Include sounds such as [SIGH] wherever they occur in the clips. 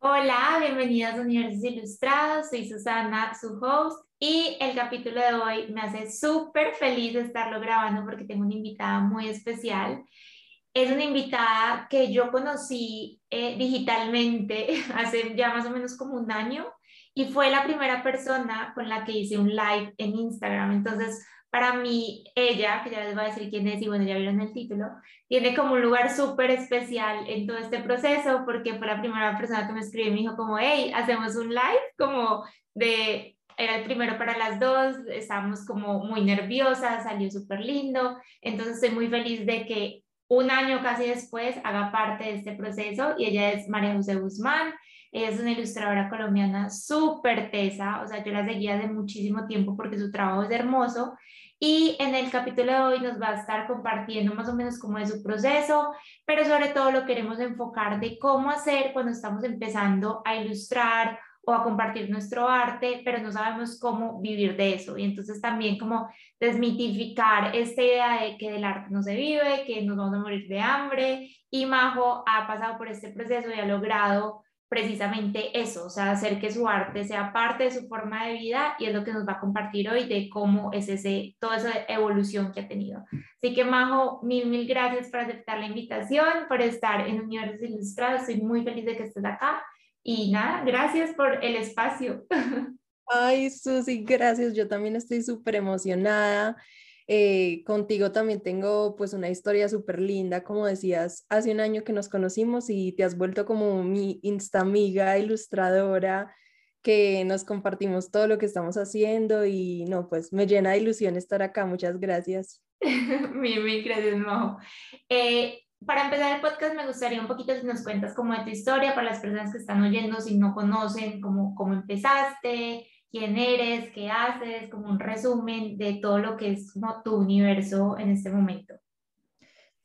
Hola, bienvenidas a Universos Ilustrados. Soy Susana, su host, y el capítulo de hoy me hace súper feliz de estarlo grabando porque tengo una invitada muy especial. Es una invitada que yo conocí eh, digitalmente [LAUGHS] hace ya más o menos como un año y fue la primera persona con la que hice un live en Instagram. Entonces, para mí, ella, que ya les voy a decir quién es y bueno, ya vieron el título, tiene como un lugar súper especial en todo este proceso porque fue la primera persona que me escribió y me dijo como, hey, hacemos un live como de, era el primero para las dos, estábamos como muy nerviosas, salió súper lindo, entonces estoy muy feliz de que un año casi después haga parte de este proceso y ella es María José Guzmán. Ella es una ilustradora colombiana súper tesa, o sea, yo la seguía de muchísimo tiempo porque su trabajo es hermoso y en el capítulo de hoy nos va a estar compartiendo más o menos cómo es su proceso, pero sobre todo lo queremos enfocar de cómo hacer cuando estamos empezando a ilustrar o a compartir nuestro arte, pero no sabemos cómo vivir de eso. Y entonces también como desmitificar esta idea de que del arte no se vive, que nos vamos a morir de hambre. Y Majo ha pasado por este proceso y ha logrado precisamente eso, o sea, hacer que su arte sea parte de su forma de vida y es lo que nos va a compartir hoy de cómo es ese, toda esa evolución que ha tenido. Así que Majo, mil, mil gracias por aceptar la invitación, por estar en Universos Ilustrados, estoy muy feliz de que estés acá y nada, gracias por el espacio. [LAUGHS] Ay, Susi, gracias, yo también estoy súper emocionada. Eh, contigo también tengo pues una historia súper linda, como decías, hace un año que nos conocimos y te has vuelto como mi insta amiga ilustradora, que nos compartimos todo lo que estamos haciendo y no, pues me llena de ilusión estar acá, muchas gracias. [LAUGHS] mi, mi, gracias, no. Eh, para empezar el podcast me gustaría un poquito si nos cuentas como de tu historia para las personas que están oyendo, si no conocen cómo, cómo empezaste, quién eres, qué haces, como un resumen de todo lo que es tu universo en este momento.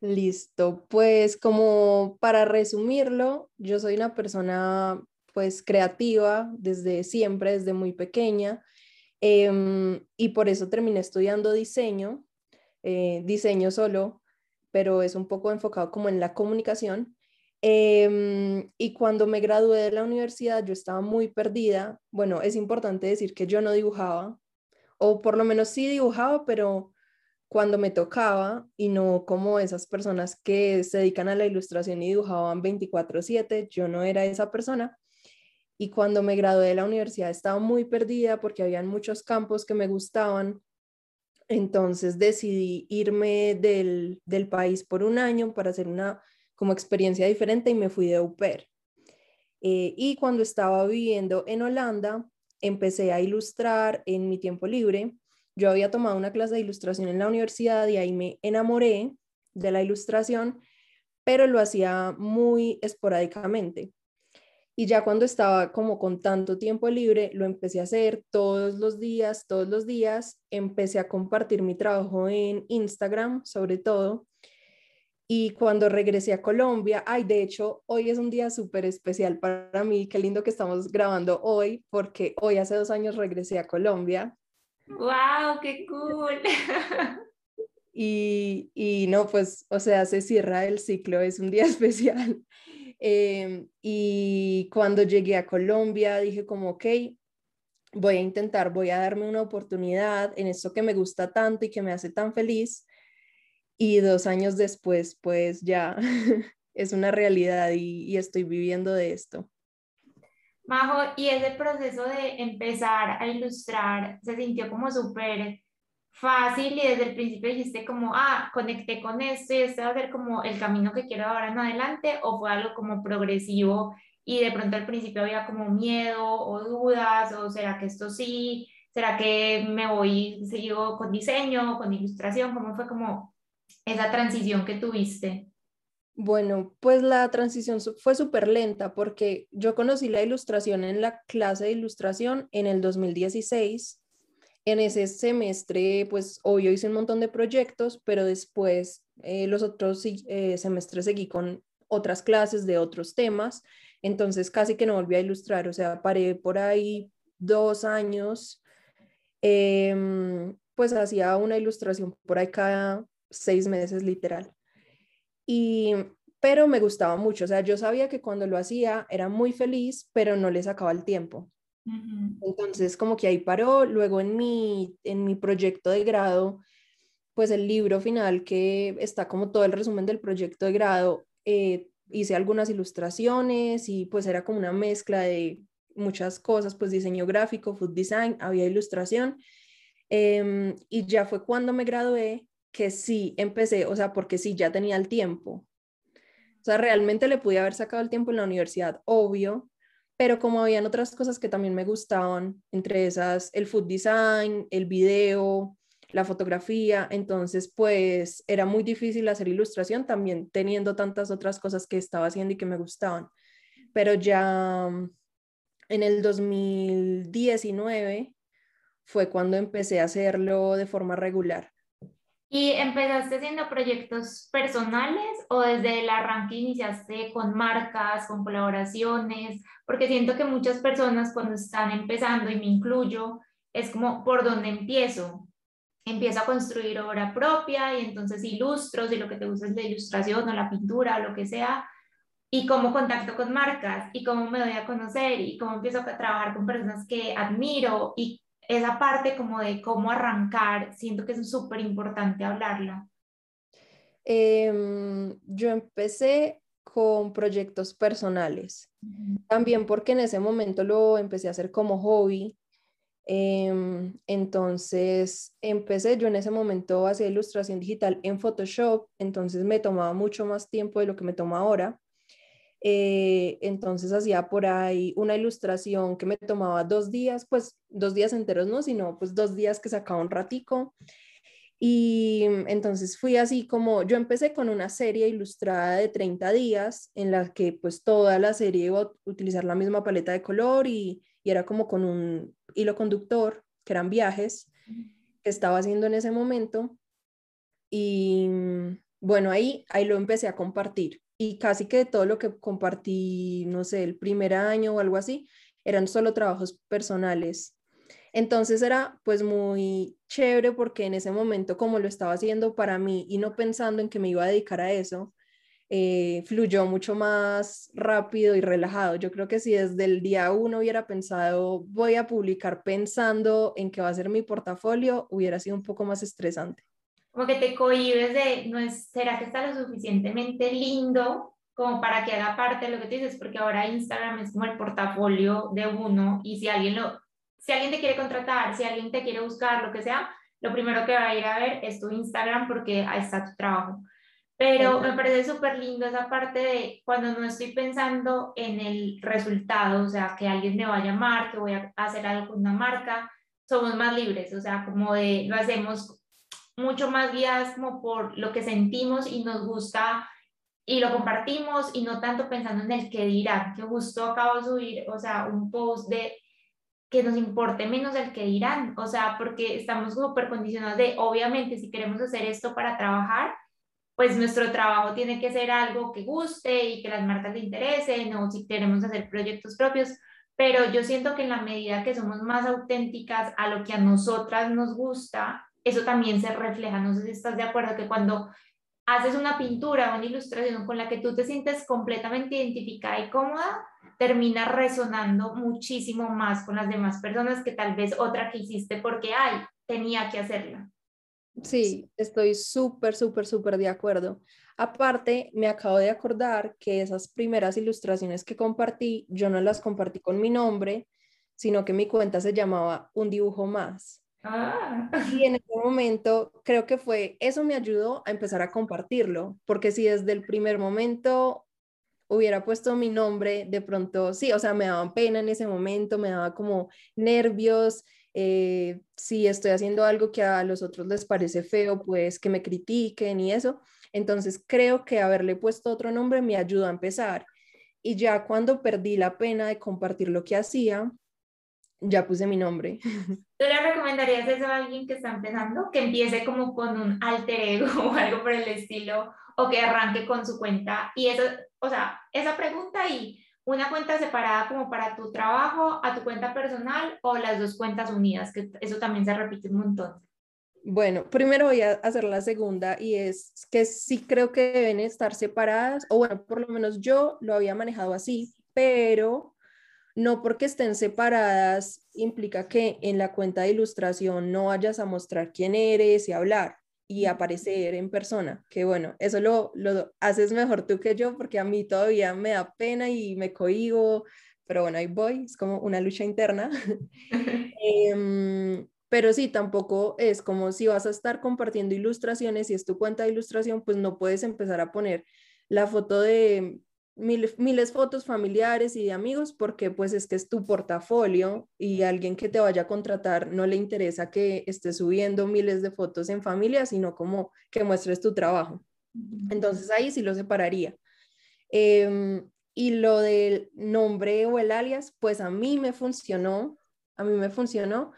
Listo, pues como para resumirlo, yo soy una persona pues creativa desde siempre, desde muy pequeña, em, y por eso terminé estudiando diseño, eh, diseño solo, pero es un poco enfocado como en la comunicación. Em, y cuando me gradué de la universidad yo estaba muy perdida. Bueno, es importante decir que yo no dibujaba, o por lo menos sí dibujaba, pero cuando me tocaba y no como esas personas que se dedican a la ilustración y dibujaban 24/7, yo no era esa persona. Y cuando me gradué de la universidad estaba muy perdida porque habían muchos campos que me gustaban. Entonces decidí irme del, del país por un año para hacer una como experiencia diferente y me fui de au. Eh, y cuando estaba viviendo en Holanda, empecé a ilustrar en mi tiempo libre. Yo había tomado una clase de ilustración en la universidad y ahí me enamoré de la ilustración, pero lo hacía muy esporádicamente. Y ya cuando estaba como con tanto tiempo libre, lo empecé a hacer todos los días, todos los días. Empecé a compartir mi trabajo en Instagram, sobre todo. Y cuando regresé a Colombia, ay, de hecho, hoy es un día súper especial para mí, qué lindo que estamos grabando hoy, porque hoy hace dos años regresé a Colombia. ¡Wow! ¡Qué cool! [LAUGHS] Y, y no, pues, o sea, se cierra el ciclo, es un día [LAUGHS] especial. Em, y cuando llegué a Colombia, dije como, ok, voy a intentar, voy a darme una oportunidad en esto que me gusta tanto y que me hace tan feliz y dos años después, pues ya [LAUGHS] es una realidad y, estoy viviendo de esto. Majo, y ese proceso de empezar a ilustrar se sintió como súper fácil y desde el principio dijiste como, ah, conecté con esto y este va a ser como el camino que quiero ahora en adelante o fue algo como progresivo y de pronto al principio había como miedo o dudas o será que esto sí, será que me voy, sigo con diseño, con ilustración, cómo fue como esa transición que tuviste? Bueno, pues la transición fue súper lenta porque yo conocí la ilustración en la clase de ilustración en el 2016. En ese semestre, pues obvio hice un montón de proyectos, pero después eh, los otros eh, semestres seguí con otras clases de otros temas, entonces casi que no volví a ilustrar, o sea, paré por ahí dos años, em, pues hacía una ilustración por ahí cada seis meses literal. Y pero me gustaba mucho. O sea, yo sabía que cuando lo hacía era muy feliz, pero no le sacaba el tiempo. Entonces, como que ahí paró. Luego en mi, en mi proyecto de grado, pues el libro final, que está como todo el resumen del proyecto de grado, eh, hice algunas ilustraciones y pues era como una mezcla de muchas cosas, pues diseño gráfico, food design, había ilustración. Em, y ya fue cuando me gradué que sí empecé, o sea, porque sí ya tenía el tiempo. O sea, realmente le pude haber sacado el tiempo en la universidad, obvio, pero como habían otras cosas que también me gustaban, entre esas el food design, el video, la fotografía, entonces pues era muy difícil hacer ilustración también teniendo tantas otras cosas que estaba haciendo y que me gustaban. Pero ya mm, en el 2019 fue cuando empecé a hacerlo de forma regular. ¿Y empezaste haciendo proyectos personales o desde el arranque iniciaste con marcas, con colaboraciones? Porque siento que muchas personas cuando están empezando, y me incluyo, es como, ¿por dónde empiezo? Empiezo a construir obra propia y entonces ilustro, si lo que te gusta es la ilustración o la pintura o lo que sea, y cómo contacto con marcas y cómo me doy a conocer y cómo empiezo a trabajar con personas que admiro y esa parte como de cómo arrancar, siento que es súper importante hablarla. Em, yo empecé con proyectos personales, también porque en ese momento lo empecé a hacer como hobby. Em, entonces empecé, yo en ese momento hacía ilustración digital en Photoshop, entonces me tomaba mucho más tiempo de lo que me toma ahora. Eh, entonces hacía por ahí una ilustración que me tomaba dos días, pues dos días enteros no, sino pues dos días que sacaba un ratico. Y entonces fui así como, yo empecé con una serie ilustrada de 30 días en la que pues toda la serie iba a utilizar la misma paleta de color y, y era como con un hilo conductor, que eran viajes que estaba haciendo en ese momento. Y bueno, ahí, ahí lo empecé a compartir y casi que todo lo que compartí, no sé, el primer año o algo así, eran solo trabajos personales. Entonces era pues muy chévere porque en ese momento como lo estaba haciendo para mí y no pensando en que me iba a dedicar a eso, eh, fluyó mucho más rápido y relajado. Yo creo que si desde el día uno hubiera pensado voy a publicar pensando en que va a ser mi portafolio, hubiera sido un poco más estresante como que te cohibes de, no es, ¿será que está lo suficientemente lindo como para que haga parte de lo que tú dices? Porque ahora Instagram es como el portafolio de uno y si alguien lo, si alguien te quiere contratar, si alguien te quiere buscar, lo que sea, lo primero que va a ir a ver es tu Instagram porque ahí está tu trabajo. Pero me parece súper lindo esa parte de cuando no estoy pensando en el resultado, o sea, que alguien me va a llamar, que voy a hacer algo con una marca, somos más libres, o sea, como de lo hacemos mucho más guiadas como por lo que sentimos y nos gusta y lo compartimos y no tanto pensando en el que dirán, que justo acabo de subir, o sea, un post de que nos importe menos el que dirán, o sea, porque estamos súper condicionados de, obviamente, si queremos hacer esto para trabajar, pues nuestro trabajo tiene que ser algo que guste y que las marcas le interesen, o si queremos hacer proyectos propios, pero yo siento que en la medida que somos más auténticas a lo que a nosotras nos gusta, eso también se refleja. No sé si estás de acuerdo que cuando haces una pintura o una ilustración con la que tú te sientes completamente identificada y cómoda, termina resonando muchísimo más con las demás personas que tal vez otra que hiciste porque, ay, tenía que hacerla. Sí, estoy súper, súper, súper de acuerdo. Aparte, me acabo de acordar que esas primeras ilustraciones que compartí, yo no las compartí con mi nombre, sino que mi cuenta se llamaba Un dibujo más. Ah. Y en ese momento creo que fue, eso me ayudó a empezar a compartirlo, porque si desde el primer momento hubiera puesto mi nombre, de pronto, sí, o sea, me daban pena en ese momento, me daba como nervios, eh, si estoy haciendo algo que a los otros les parece feo, pues que me critiquen y eso. Entonces creo que haberle puesto otro nombre me ayudó a empezar. Y ya cuando perdí la pena de compartir lo que hacía, ya puse mi nombre. [LAUGHS] ¿Tú le recomendarías eso a alguien que está empezando? Que empiece como con un alter ego [LAUGHS] o algo por el estilo, o que arranque con su cuenta. Y eso, o sea, esa pregunta y una cuenta separada como para tu trabajo, a tu cuenta personal o las dos cuentas unidas, que eso también se repite un montón. Bueno, primero voy a hacer la segunda y es que sí creo que deben estar separadas, o bueno, por lo menos yo lo había manejado así, pero no porque estén separadas implica que en la cuenta de ilustración no vayas a mostrar quién eres y hablar y aparecer en persona, que bueno, eso lo, lo haces mejor tú que yo porque a mí todavía me da pena y me cohibo, pero bueno, ahí voy, es como una lucha interna. [LAUGHS] Em, pero sí, tampoco es como si vas a estar compartiendo ilustraciones y es tu cuenta de ilustración, pues no puedes empezar a poner la foto de miles, miles fotos familiares y de amigos porque pues es que es tu portafolio y alguien que te vaya a contratar no le interesa que estés subiendo miles de fotos en familia, sino como que muestres tu trabajo. Entonces ahí sí lo separaría. Em, y lo del nombre o el alias, pues a mí me funcionó, a mí me funcionó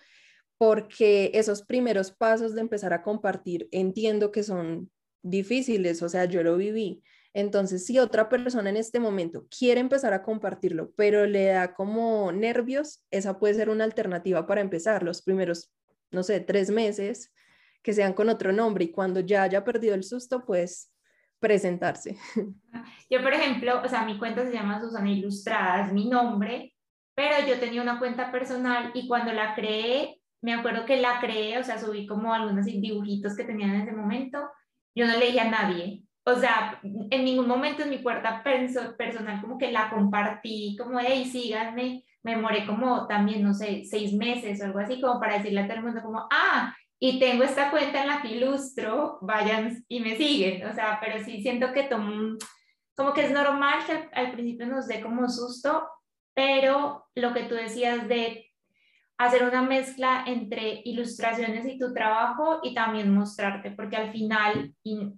porque esos primeros pasos de empezar a compartir entiendo que son difíciles, o sea, yo lo viví. Entonces, si otra persona en este momento quiere empezar a compartirlo, pero le da como nervios, esa puede ser una alternativa para empezar los primeros, no sé, tres meses, que sean con otro nombre y cuando ya haya perdido el susto, pues presentarse. [LAUGHS] Yo, por ejemplo, o sea, mi cuenta se llama Susana Ilustrada, es mi nombre, pero yo tenía una cuenta personal y cuando la creé, me acuerdo que la creé, o sea, subí como algunos dibujitos que tenía en ese momento, yo no le dije a nadie, o sea, en ningún momento en mi cuenta personal como que la compartí, como, hey, síganme, me moré como también, no sé, seis meses o algo así, como para decirle a todo el mundo como, ah, y tengo esta cuenta en la que ilustro, vayan y me siguen, o sea, pero sí siento que tomo, como que es normal que al, al principio nos dé como susto, pero lo que tú decías de hacer una mezcla entre ilustraciones y tu trabajo y también mostrarte, porque al final,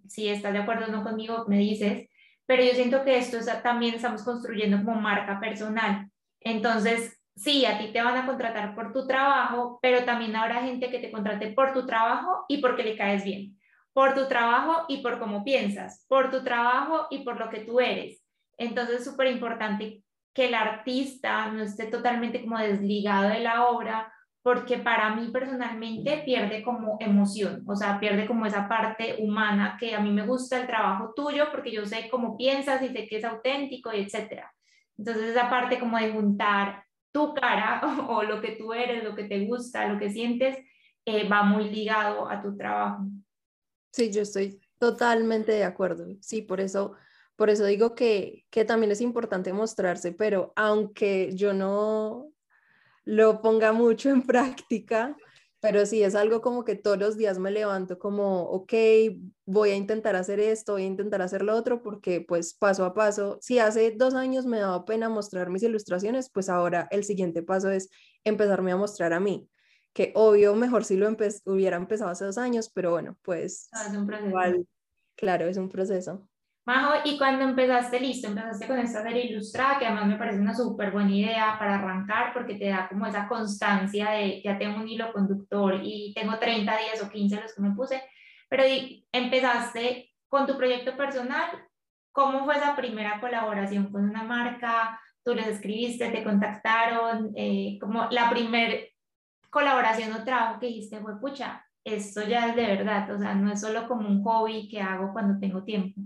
si estás de acuerdo o no conmigo, me dices, pero yo siento que esto es, también estamos construyendo como marca personal. Entonces, sí, a ti te van a contratar por tu trabajo, pero también habrá gente que te contrate por tu trabajo y porque le caes bien, por tu trabajo y por cómo piensas, por tu trabajo y por lo que tú eres. Entonces, es súper importante que el artista no esté totalmente como desligado de la obra, porque para mí personalmente pierde como emoción, o sea, pierde como esa parte humana que a mí me gusta el trabajo tuyo porque yo sé cómo piensas y sé que es auténtico y etcétera. Entonces esa parte como de juntar tu cara [LAUGHS] o, lo que tú eres, lo que te gusta, lo que sientes, eh, va muy ligado a tu trabajo. Sí, yo estoy totalmente de acuerdo. Sí, por eso por eso digo que, que también es importante mostrarse, pero aunque yo no lo ponga mucho en [LAUGHS] práctica, pero sí es algo como que todos los días me levanto como, ok, voy a intentar hacer esto, voy a intentar hacer lo otro, porque pues paso a paso, si hace dos años me daba pena mostrar mis ilustraciones, pues ahora el siguiente paso es empezarme a mostrar a mí, que obvio mejor si lo hubiera empezado hace dos años, pero bueno, pues ah, es un proceso. igual, claro, es un proceso. Majo, y cuando empezaste, listo, empezaste con esta serie ilustrada, que además me parece una súper buena idea para arrancar, porque te da como esa constancia de ya tengo un hilo conductor y tengo 30 días o 15 los que me puse, pero empezaste con tu proyecto personal, ¿cómo fue esa primera colaboración con una marca? ¿Tú les escribiste, te contactaron? Eh, como la primera colaboración o trabajo que dijiste fue, pucha, esto ya es de verdad, o sea, no es solo como un hobby que hago cuando tengo tiempo.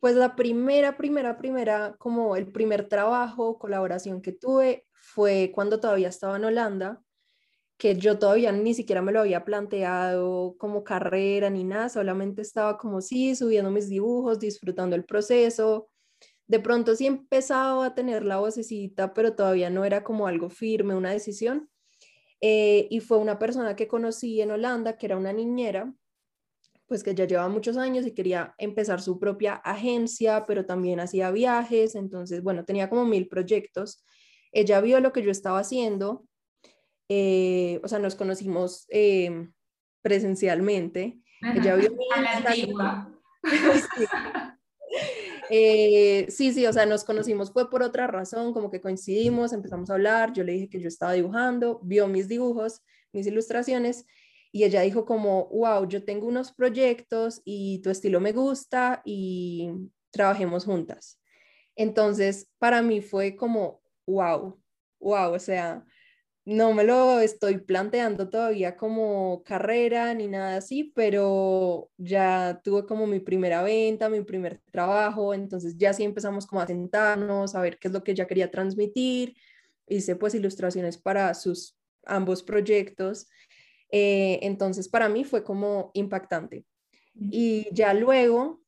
Pues la primera, primera, primera, como el primer trabajo, colaboración que tuve fue cuando todavía estaba en Holanda, que yo todavía ni siquiera me lo había planteado como carrera ni nada, solamente estaba como sí, subiendo mis dibujos, disfrutando el proceso. De pronto sí empezaba a tener la vocecita, pero todavía no era como algo firme, una decisión. Eh, y fue una persona que conocí en Holanda, que era una niñera, pues que ya lleva muchos años y quería empezar su propia agencia, pero también hacía viajes, entonces, bueno, tenía como mil proyectos. Ella vio lo que yo estaba haciendo, eh, o sea, nos conocimos eh, presencialmente. Ella vio A la [LAUGHS] eh, sí, sí, o sea, nos conocimos fue por otra razón, como que coincidimos, empezamos a hablar, yo le dije que yo estaba dibujando, vio mis dibujos, mis ilustraciones y ella dijo como, wow, yo tengo unos proyectos y tu estilo me gusta y trabajemos juntas. Entonces, para mí fue como, wow, wow, o sea, no me lo estoy planteando todavía como carrera ni nada así, pero ya tuve como mi primera venta, mi primer trabajo, entonces ya sí empezamos como a sentarnos, a ver qué es lo que ella quería transmitir. Hice pues ilustraciones para sus ambos proyectos. Eh, entonces para mí fue como impactante. Y ya luego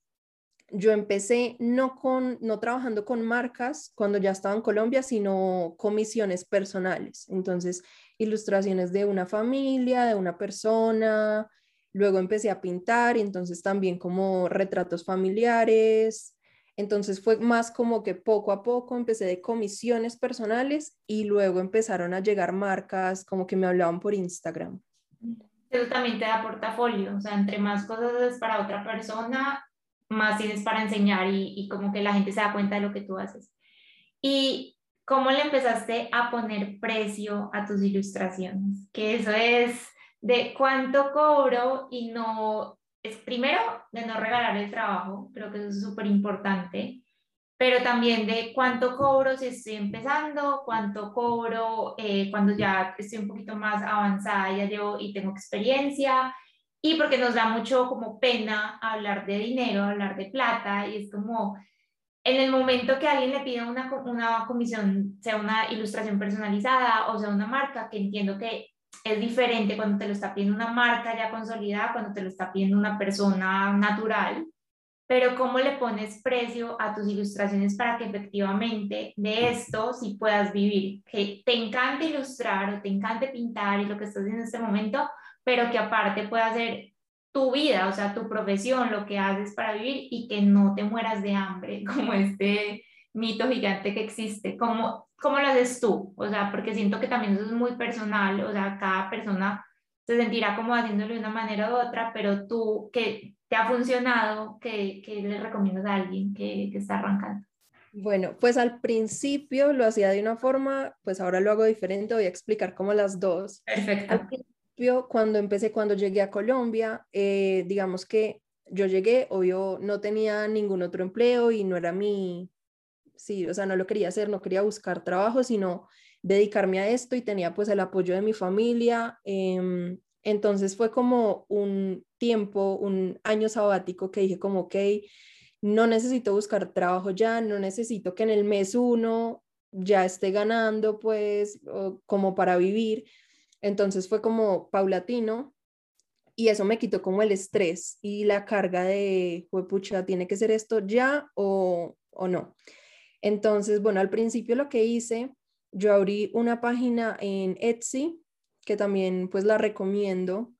yo empecé no con no trabajando con marcas cuando ya estaba en Colombia, sino comisiones personales. Entonces, ilustraciones de una familia, de una persona. Luego empecé a pintar y entonces también como retratos familiares. Entonces fue más como que poco a poco empecé de comisiones personales y luego empezaron a llegar marcas como que me hablaban por Instagram. Eso también te da portafolio, o sea, entre más cosas es para otra persona, más tienes para enseñar y, y, como que la gente se da cuenta de lo que tú haces. ¿Y cómo le empezaste a poner precio a tus ilustraciones? Que eso es de cuánto cobro y no, es primero de no regalar el trabajo, creo que eso es súper importante, pero también de cuánto cobro si estoy empezando, cuánto cobro eh, cuando ya estoy un poquito más avanzada, ya llevo y tengo experiencia, y porque nos da mucho como pena hablar de dinero, hablar de plata, y es como en el momento que alguien le pida una, una comisión, sea una ilustración personalizada o sea una marca, que entiendo que es diferente cuando te lo está pidiendo una marca ya consolidada, cuando te lo está pidiendo una persona natural, pero cómo le pones precio a tus ilustraciones para que efectivamente de esto sí puedas vivir, que te encante ilustrar o te encante pintar y lo que estás haciendo en este momento, pero que aparte pueda ser tu vida, o sea, tu profesión, lo que haces para vivir y que no te mueras de hambre, [LAUGHS] como este mito gigante que existe. ¿Cómo, cómo lo haces tú? O sea, porque siento que también eso es muy personal, o sea, cada persona se sentirá como haciéndolo de una manera u otra, pero tú, que te ha funcionado, que, que le recomiendas a alguien que, que está arrancando? Bueno, pues al principio lo hacía de una forma, pues ahora lo hago diferente, voy a explicar cómo las dos. Perfecto cuando empecé, cuando llegué a Colombia, eh, digamos que yo llegué, obvio, no tenía ningún otro empleo y no era mi, sí, o sea, no lo quería hacer, no quería buscar trabajo, sino dedicarme a esto y tenía pues el apoyo de mi familia. Em, entonces fue como un tiempo, un año sabático que dije como, ok, no necesito buscar trabajo ya, no necesito que en el mes uno ya esté ganando pues como para vivir, entonces fue como paulatino y eso me quitó como el estrés y la carga de, pucha, tiene que ser esto ya o, o no. Entonces, bueno, al principio lo que hice, yo abrí una página en Etsy, que también pues la recomiendo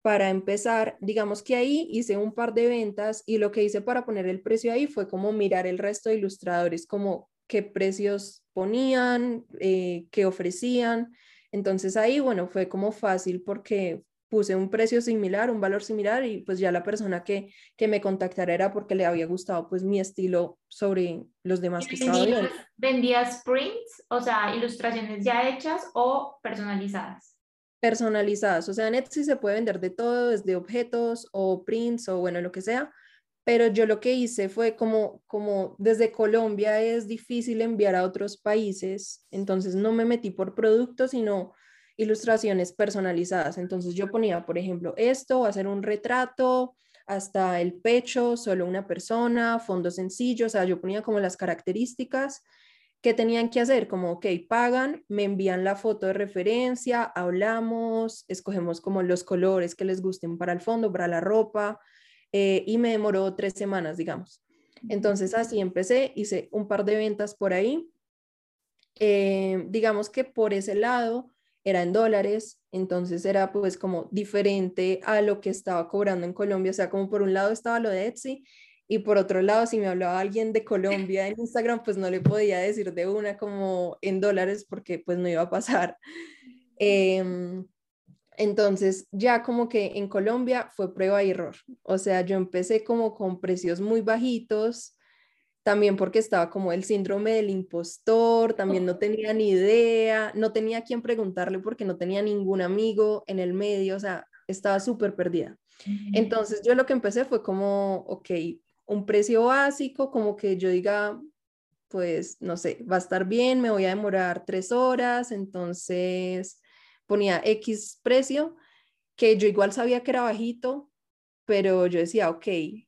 para empezar. Digamos que ahí hice un par de ventas y lo que hice para poner el precio ahí fue como mirar el resto de ilustradores, como qué precios ponían, eh, qué ofrecían. Entonces ahí, bueno, fue como fácil porque puse un precio similar, un valor similar y pues ya la persona que, que me contactara era porque le había gustado pues mi estilo sobre los demás que estaba viendo. ¿Vendías prints, o sea, ilustraciones ya hechas o personalizadas? Personalizadas, o sea, en se puede vender de todo, desde objetos o prints o bueno, lo que sea, pero yo lo que hice fue como, como desde Colombia es difícil enviar a otros países, entonces no me metí por productos, sino ilustraciones personalizadas. Entonces yo ponía, por ejemplo, esto, hacer un retrato, hasta el pecho, solo una persona, fondo sencillo, o sea, yo ponía como las características que tenían que hacer, como, ok, pagan, me envían la foto de referencia, hablamos, escogemos como los colores que les gusten para el fondo, para la ropa, eh, y me demoró tres semanas, digamos. Entonces así empecé, hice un par de ventas por ahí. Eh, digamos que por ese lado era en dólares, entonces era pues como diferente a lo que estaba cobrando en Colombia, o sea, como por un lado estaba lo de Etsy y por otro lado si me hablaba alguien de [LAUGHS] Colombia en Instagram, pues no le podía decir de una como en dólares porque pues no iba a pasar. Eh, entonces, ya como que en Colombia fue prueba y error. O sea, yo empecé como con precios muy bajitos, también porque estaba como el síndrome del impostor, también no tenía ni idea, no tenía a quién preguntarle porque no tenía ningún amigo en el medio, o sea, estaba súper perdida. Entonces, yo lo que empecé fue como, ok, un precio básico, como que yo diga, pues no sé, va a estar bien, me voy a demorar tres horas, entonces ponía X precio, que yo igual sabía que era bajito, pero yo decía, ok,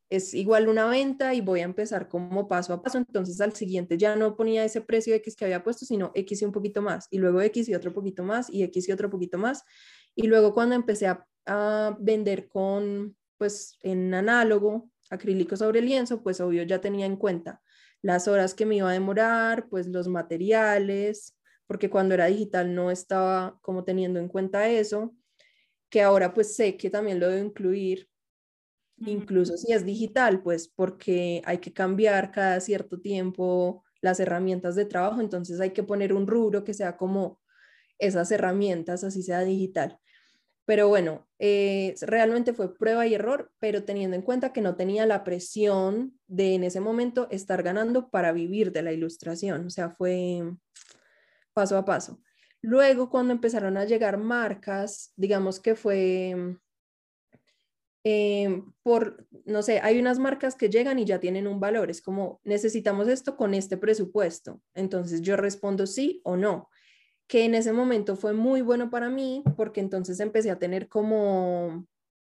es igual una venta y voy a empezar como paso a paso, entonces al siguiente ya no ponía ese precio X que había puesto, sino X y un poquito más, y luego X y otro poquito más, y X y otro poquito más, y luego cuando empecé a, a vender con, pues en análogo, acrílico sobre lienzo, pues obvio ya tenía en cuenta las horas que me iba a demorar, pues los materiales, porque cuando era digital no estaba como teniendo en cuenta eso, que ahora pues sé que también lo debo incluir, incluso si es digital, pues porque hay que cambiar cada cierto tiempo las herramientas de trabajo, entonces hay que poner un rubro que sea como esas herramientas, así sea digital. Pero bueno, eh, realmente fue prueba y error, pero teniendo en cuenta que no tenía la presión de en ese momento estar ganando para vivir de la ilustración, o sea, fue paso a paso. Luego, cuando empezaron a llegar marcas, digamos que fue eh, por, no sé, hay unas marcas que llegan y ya tienen un valor, es como necesitamos esto con este presupuesto, entonces yo respondo sí o no que en ese momento fue muy bueno para mí porque entonces empecé a tener como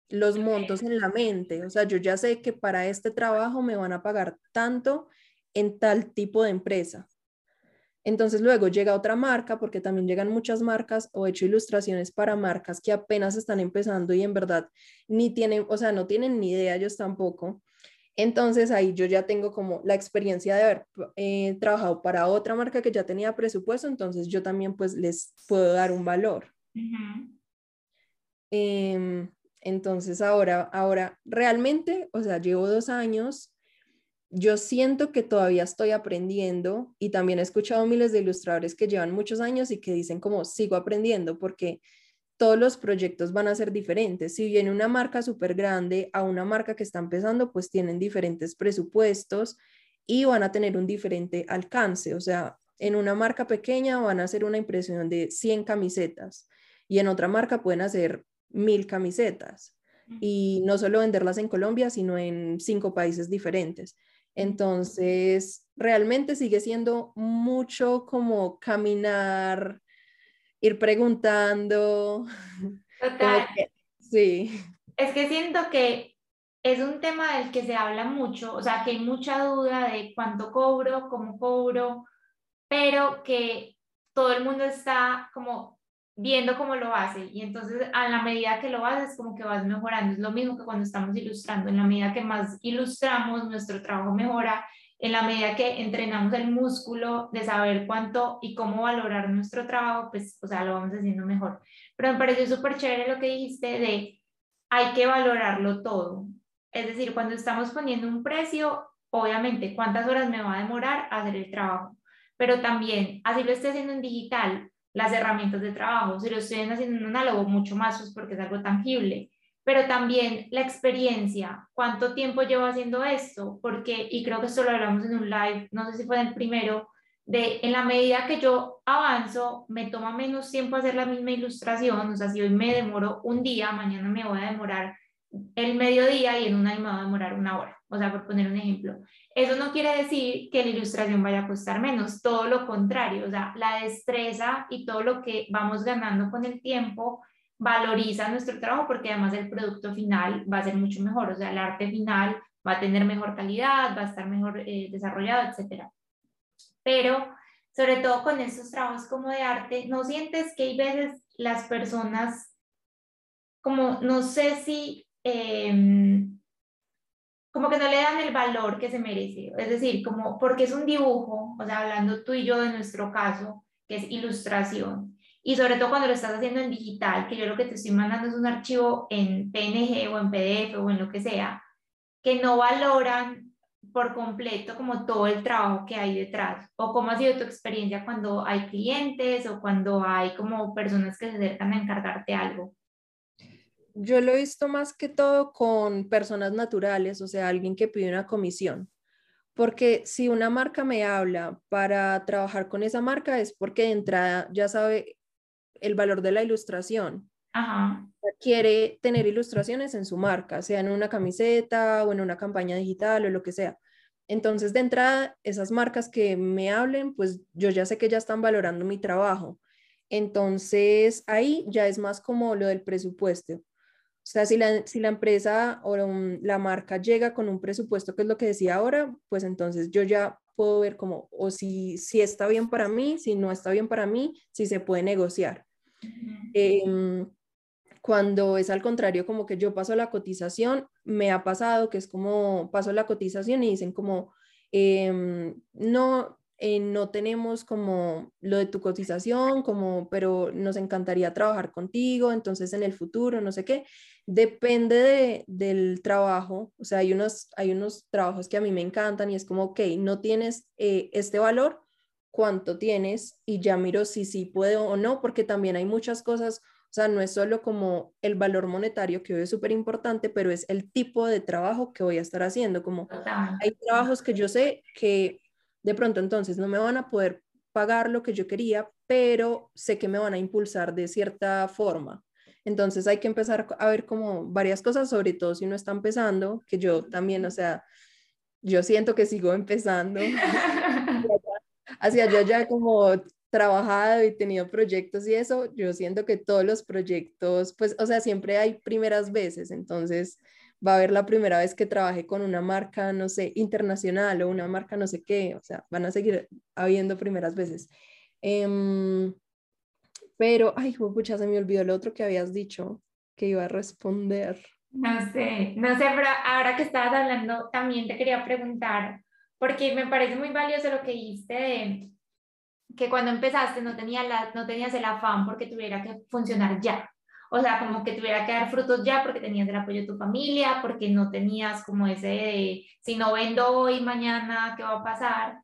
los montos en la mente, o sea, yo ya sé que para este trabajo me van a pagar tanto en tal tipo de empresa. Entonces luego llega otra marca, porque también llegan muchas marcas o he hecho ilustraciones para marcas que apenas están empezando y en verdad ni tienen, o sea, no tienen ni idea ellos tampoco. Entonces ahí yo ya tengo como la experiencia de haber eh, trabajado para otra marca que ya tenía presupuesto, entonces yo también pues les puedo dar un valor. Em, entonces ahora, ahora realmente, o sea, llevo dos años, yo siento que todavía estoy aprendiendo y también he escuchado miles de ilustradores que llevan muchos años y que dicen como sigo aprendiendo porque todos los proyectos van a ser diferentes. Si viene una marca súper grande a una marca que está empezando, pues tienen diferentes presupuestos y van a tener un diferente alcance. O sea, en una marca pequeña van a hacer una impresión de 100 camisetas y en otra marca pueden hacer mil camisetas y no solo venderlas en Colombia, sino en cinco países diferentes. Entonces, realmente sigue siendo mucho como caminar ir preguntando. [LAUGHS] Total. sí. Es que siento que es un tema del que se habla mucho, o sea, que hay mucha duda de cuánto cobro, cómo cobro, pero que todo el mundo está como viendo cómo lo hace y entonces a la medida que lo haces como que vas mejorando. Es lo mismo que cuando estamos ilustrando, en la medida que más ilustramos, nuestro trabajo mejora en la medida que entrenamos el músculo de saber cuánto y cómo valorar nuestro trabajo, pues, o sea, lo vamos haciendo mejor. Pero me pareció súper chévere lo que dijiste de hay que valorarlo todo. Es decir, cuando estamos poniendo un precio, obviamente, cuántas horas me va a demorar hacer el trabajo. Pero también, así lo estoy haciendo en digital, las herramientas de trabajo. Si lo estoy haciendo en análogo, mucho más, pues porque es algo tangible pero también la experiencia, cuánto tiempo llevo haciendo esto, porque, y creo que esto lo hablamos en un live, no sé si fue en el primero, de en la medida que yo avanzo, me toma menos tiempo hacer la misma ilustración, o sea, si hoy me demoro un día, mañana me voy a demorar el mediodía y en un año me va a demorar una hora, o sea, por poner un ejemplo. Eso no quiere decir que la ilustración vaya a costar menos, todo lo contrario, o sea, la destreza y todo lo que vamos ganando con el tiempo valoriza nuestro trabajo porque además el producto final va a ser mucho mejor, o sea, el arte final va a tener mejor calidad, va a estar mejor eh, desarrollado, etc. Pero sobre todo con estos trabajos como de arte, ¿no sientes que hay veces las personas, como no sé si, em, como que no le dan el valor que se merece? Es decir, como porque es un dibujo, o sea, hablando tú y yo de nuestro caso, que es ilustración, y sobre todo cuando lo estás haciendo en digital, que yo lo que te estoy mandando es un archivo en PNG o en PDF o en lo que sea, que no valoran por completo como todo el trabajo que hay detrás o cómo ha sido tu experiencia cuando hay clientes o cuando hay como personas que se acercan a encargarte algo. Yo lo he visto más que todo con personas naturales, o sea, alguien que pide una comisión. Porque si una marca me habla para trabajar con esa marca es porque de entrada ya sabe el valor de la ilustración. Quiere tener ilustraciones en su marca, sea en una camiseta o en una campaña digital o lo que sea. Entonces, de entrada, esas marcas que me hablen, pues yo ya sé que ya están valorando mi trabajo. Entonces, ahí ya es más como lo del presupuesto. O sea, si la, si la empresa o la marca llega con un presupuesto, que es lo que decía ahora, pues entonces yo ya puedo ver como, o si, si está bien para mí, si no está bien para mí, si se puede negociar. Em, cuando es al contrario, como que yo paso la cotización, me ha pasado que es como paso la cotización y dicen como, em, no, eh, no tenemos como lo de tu cotización, como, pero nos encantaría trabajar contigo, entonces en el futuro, no sé qué, depende de, del trabajo, o sea, hay unos, hay unos trabajos que a mí me encantan y es como, ok, no tienes eh, este valor, ¿cuánto tienes? Y ya miro si sí puedo o no, porque también hay muchas cosas, o sea, no es solo como el valor monetario, que hoy es súper importante, pero es el tipo de trabajo que voy a estar haciendo, como hay trabajos que yo sé que de pronto entonces no me van a poder pagar lo que yo quería, pero sé que me van a impulsar de cierta forma. Entonces hay que empezar a ver como varias cosas, sobre todo si uno está empezando, que yo también, o sea, yo siento que sigo empezando. [LAUGHS] Hacia yo ya como trabajado y tenido proyectos y eso, yo siento que todos los proyectos, pues, o sea, siempre hay primeras veces, entonces va a haber la primera vez que trabaje con una marca, no sé, internacional o una marca no sé qué, o sea, van a seguir habiendo primeras veces. Em, pero, ay, pucha, se me olvidó lo otro que habías dicho que iba a responder. No sé, no sé, pero ahora que estabas hablando, también te quería preguntar, porque me parece muy valioso lo que dijiste de que cuando empezaste no, tenía la, no tenías el afán porque tuviera que funcionar ya. O sea, como que tuviera que dar frutos ya porque tenías el apoyo de tu familia, porque no tenías como ese de, si no vendo hoy, mañana, ¿qué va a pasar?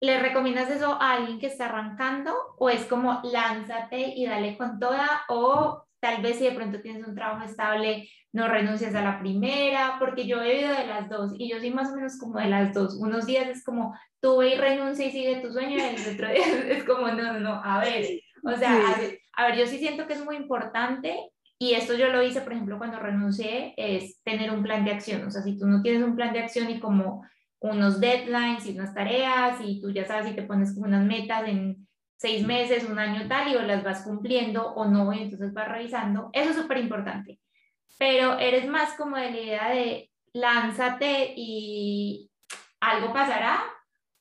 ¿Le recomiendas eso a alguien que está arrancando o es como lánzate y dale con toda o tal vez si de pronto tienes un trabajo estable, no renuncias a la primera, porque yo he vivido de las dos y yo soy más o menos como de las dos. Unos días es como tuve y renuncia y sigue tu sueño y el otro [LAUGHS] día es como no, no, no, a ver, o sea, a ver, yo sí siento que es muy importante y esto yo lo hice, por ejemplo, cuando renuncié, es tener un plan de acción. O sea, si tú no tienes un plan de acción y como unos deadlines y unas tareas y tú ya sabes si te pones como unas metas en seis meses, un año tal y o las vas cumpliendo o no, y entonces vas revisando, eso es súper importante. Pero eres más como de la idea de lánzate y algo pasará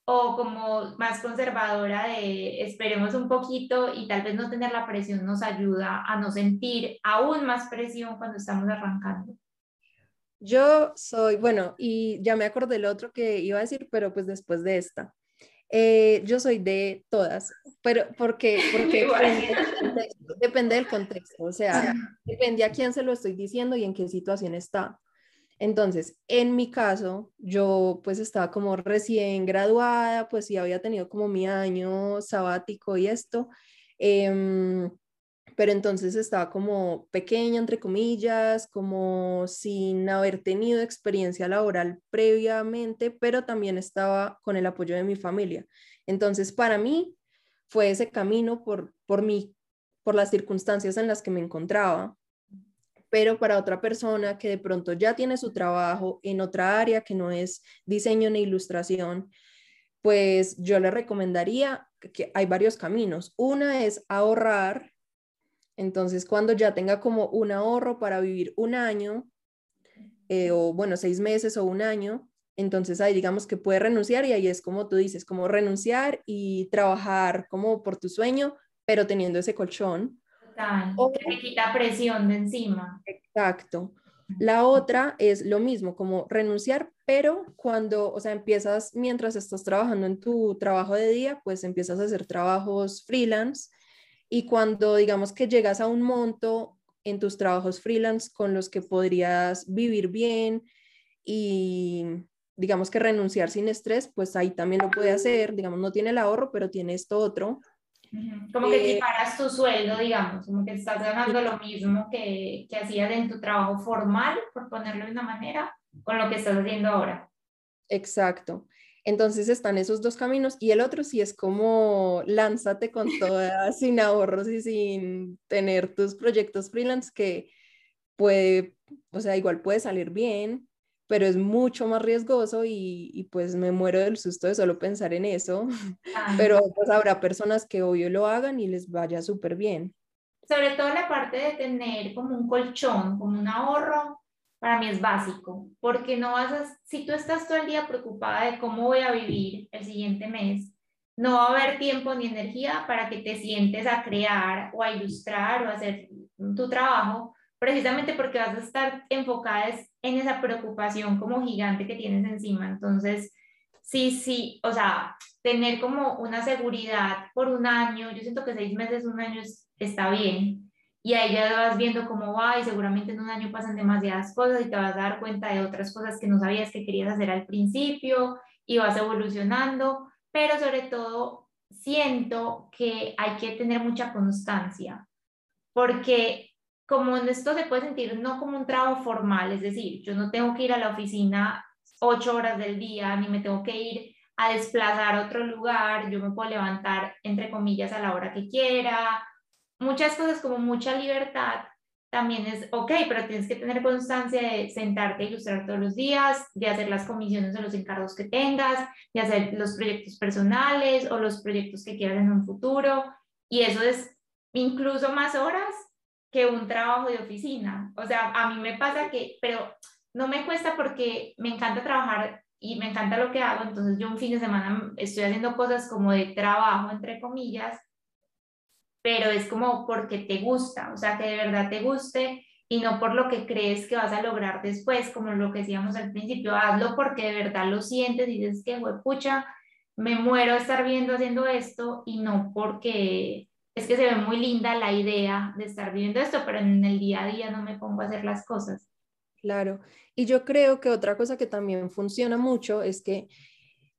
o como más conservadora de esperemos un poquito y tal vez no tener la presión nos ayuda a no sentir aún más presión cuando estamos arrancando. Yo soy, bueno, y ya me acordé el otro que iba a decir, pero pues después de esta. Eh, yo soy de todas, pero [LAUGHS] porque, porque depende del contexto, o sea, depende a quién se lo estoy diciendo y en qué situación está. Entonces, en mi caso, yo pues estaba como recién graduada, pues sí había tenido como mi año sabático y esto, em, pero entonces estaba como pequeña, entre comillas, como sin haber tenido experiencia laboral previamente, pero también estaba con el apoyo de mi familia. Entonces, para mí fue ese camino por, por mí, por las circunstancias en las que me encontraba pero para otra persona que de pronto ya tiene su trabajo en otra área que no es diseño ni ilustración, pues yo le recomendaría que hay varios caminos. Una es ahorrar, entonces cuando ya tenga como un ahorro para vivir un año, eh, o bueno, seis meses o un año, entonces ahí digamos que puede renunciar y ahí es como tú dices, como renunciar y trabajar como por tu sueño, pero teniendo ese colchón o, que quita presión de encima. Exacto. La otra es lo mismo, como renunciar, pero cuando, o sea, empiezas, mientras estás trabajando en tu trabajo de día, pues empiezas a hacer trabajos freelance y cuando digamos que llegas a un monto en tus trabajos freelance con los que podrías vivir bien y digamos que renunciar sin estrés, pues ahí también lo puede hacer, digamos, no tiene el ahorro, pero tiene esto otro. Como que eh, equiparas tu sueldo, digamos, como que estás ganando lo mismo que, que hacías en tu trabajo formal, por ponerlo de una manera, con lo que estás haciendo ahora. Exacto. Entonces están esos dos caminos y el otro sí es como lánzate con toda, [LAUGHS] sin ahorros y sin tener tus proyectos freelance que puede, o sea, igual puede salir bien, pero es mucho más riesgoso y, pues me muero del susto de solo pensar en eso, [LAUGHS] pero pues habrá personas que obvio lo hagan y les vaya súper bien. Sobre todo la parte de tener como un colchón, como un ahorro, para mí es básico, porque no vas a, si tú estás todo el día preocupada de cómo voy a vivir el siguiente mes, no va a haber tiempo ni energía para que te sientes a crear o a ilustrar o a hacer tu trabajo, precisamente porque vas a estar enfocada en esa preocupación como gigante que tienes encima. Entonces, sí, sí, o sea, tener como una seguridad por un año, yo siento que seis meses, un año está bien. Y ahí ya vas viendo cómo va y seguramente en un año pasan demasiadas cosas y te vas a dar cuenta de otras cosas que no sabías que querías hacer al principio y vas evolucionando, pero sobre todo siento que hay que tener mucha constancia, porque como esto se puede sentir no como un trabajo formal, es decir, yo no tengo que ir a la oficina ocho horas del día, ni me tengo que ir a desplazar a otro lugar, yo me puedo levantar, entre comillas, a la hora que quiera, muchas cosas como mucha libertad, también es ok, pero tienes que tener constancia de sentarte a ilustrar todos los días, de hacer las comisiones de los encargos que tengas, de hacer los proyectos personales o los proyectos que quieras en un futuro. Y eso es incluso más horas que un trabajo de oficina. O sea, a mí me pasa que, pero no me cuesta porque me encanta trabajar y me encanta lo que hago, entonces yo un fin de semana estoy haciendo cosas como de trabajo, entre comillas, pero es como porque te gusta, o sea, que de verdad te guste y no por lo que crees que vas a lograr después, como lo que decíamos al principio, hazlo porque de verdad lo sientes y dices que, pucha, me muero estar viendo haciendo esto y no porque es que se ve muy linda la idea de estar viviendo esto, pero en el día a día no me pongo a hacer las cosas. Claro, y yo creo que otra cosa que también funciona mucho es que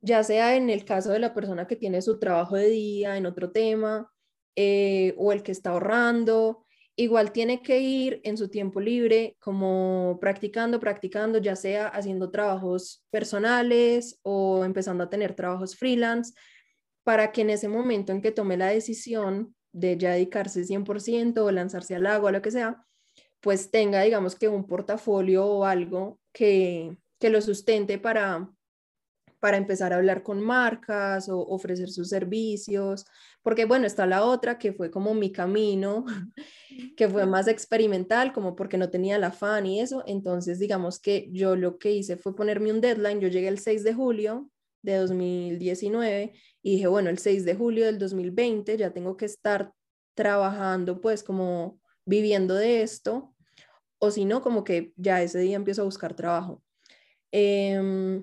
ya sea en el caso de la persona que tiene su trabajo de día en otro tema eh, o el que está ahorrando, igual tiene que ir en su tiempo libre como practicando, practicando, ya sea haciendo trabajos personales o empezando a tener trabajos freelance, para que en ese momento en que tome la decisión de ya dedicarse 100% o lanzarse al agua, lo que sea, pues tenga, digamos que un portafolio o algo que, que lo sustente para, para empezar a hablar con marcas o ofrecer sus servicios, porque bueno, está la otra que fue como mi camino, [LAUGHS] que fue más experimental, como porque no tenía la afán y eso, entonces digamos que yo lo que hice fue ponerme un deadline, yo llegué el 6 de julio de 2019 y dije, bueno, el 6 de julio del 2020 ya tengo que estar trabajando, pues como viviendo de esto, o si no, como que ya ese día empiezo a buscar trabajo. Em,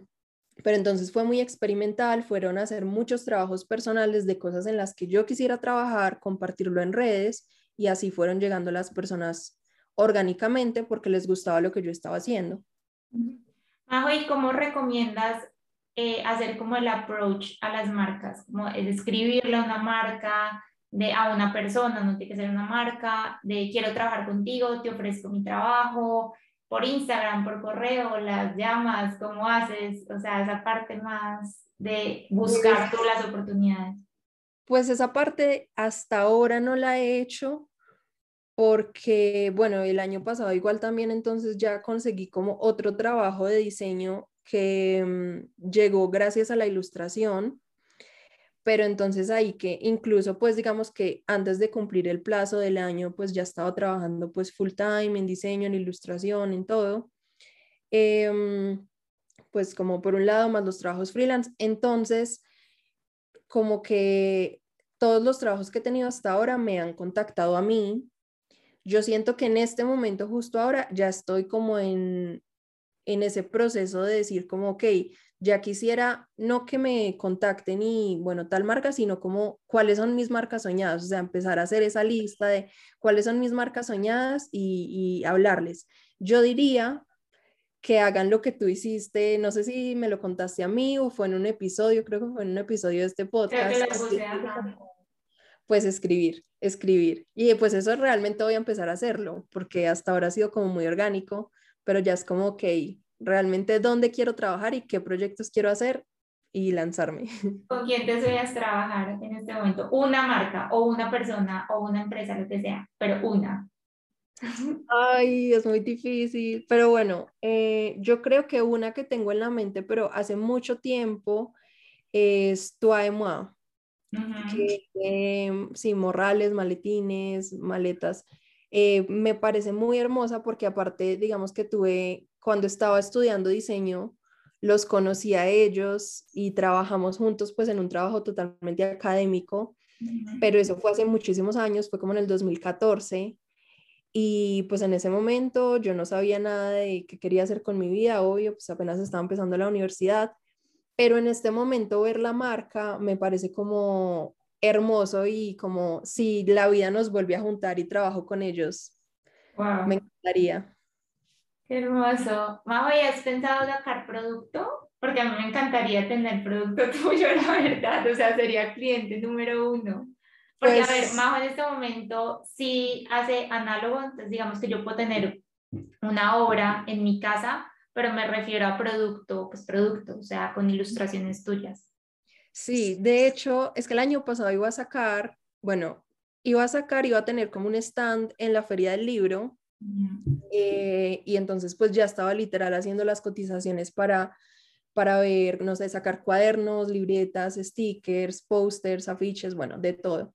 pero entonces fue muy experimental, fueron a hacer muchos trabajos personales de cosas en las que yo quisiera trabajar, compartirlo en redes y así fueron llegando las personas orgánicamente porque les gustaba lo que yo estaba haciendo. Majo, ¿y cómo recomiendas eh, hacer como el approach a las marcas, como escribirle a una marca, de, a una persona, no tiene que ser una marca, de quiero trabajar contigo, te ofrezco mi trabajo, por Instagram, por correo, las llamas, cómo haces, o sea, esa parte más de buscar tú las oportunidades. Pues esa parte hasta ahora no la he hecho porque, bueno, el año pasado igual también entonces ya conseguí como otro trabajo de diseño que mm, llegó gracias a la ilustración, pero entonces ahí que incluso pues digamos que antes de cumplir el plazo del año pues ya estaba trabajando pues full time en diseño, en ilustración, en todo. Em, pues como por un lado más los trabajos freelance, entonces como que todos los trabajos que he tenido hasta ahora me han contactado a mí. Yo siento que en este momento, justo ahora, ya estoy como en, en ese proceso de decir como, ok, ya quisiera no que me contacten y, bueno, tal marca, sino como cuáles son mis marcas soñadas, o sea, empezar a hacer esa lista de cuáles son mis marcas soñadas y, hablarles. Yo diría que hagan lo que tú hiciste, no sé si me lo contaste a mí o fue en un episodio, creo que fue en un episodio de este podcast. pues escribir, escribir. Y pues eso realmente voy a empezar a hacerlo, porque hasta ahora ha sido como muy orgánico pero ya es como, ok, realmente dónde quiero trabajar y qué proyectos quiero hacer y lanzarme. [LAUGHS] ¿Con quién deseas trabajar en este momento? Una marca o una persona o una empresa, lo que sea, pero una. Ay, es muy difícil, pero bueno, eh, yo creo que una que tengo en la mente, pero hace mucho tiempo, es Toi Moi, que, em, sí, morrales, maletines, maletas. Eh, me parece muy hermosa porque aparte, digamos que tuve, cuando estaba estudiando diseño, los conocí a ellos y trabajamos juntos pues en un trabajo totalmente académico, pero eso fue hace muchísimos años, fue como en el 2014 y pues en ese momento yo no sabía nada de qué quería hacer con mi vida, obvio, pues apenas estaba empezando la universidad, pero en este momento ver la marca me parece como hermoso y como si la vida nos vuelve a juntar y trabajo con ellos. Me encantaría. Qué hermoso. Majo, ¿y has pensado sacar producto? Porque a mí me encantaría tener producto [LAUGHS] tuyo, la verdad. O sea, sería cliente número uno. Porque, a ver, pues Majo en este momento sí hace análogo, entonces digamos que yo puedo tener una obra en mi casa, pero me refiero a producto, pues producto, o sea, con ilustraciones tuyas. Sí, de hecho, es que el año pasado iba a sacar, bueno, iba a sacar, iba a tener como un stand en la feria del libro eh, y entonces pues ya estaba literal haciendo las cotizaciones para, para ver, no sé, sacar cuadernos, libretas, stickers, posters, afiches, bueno, de todo.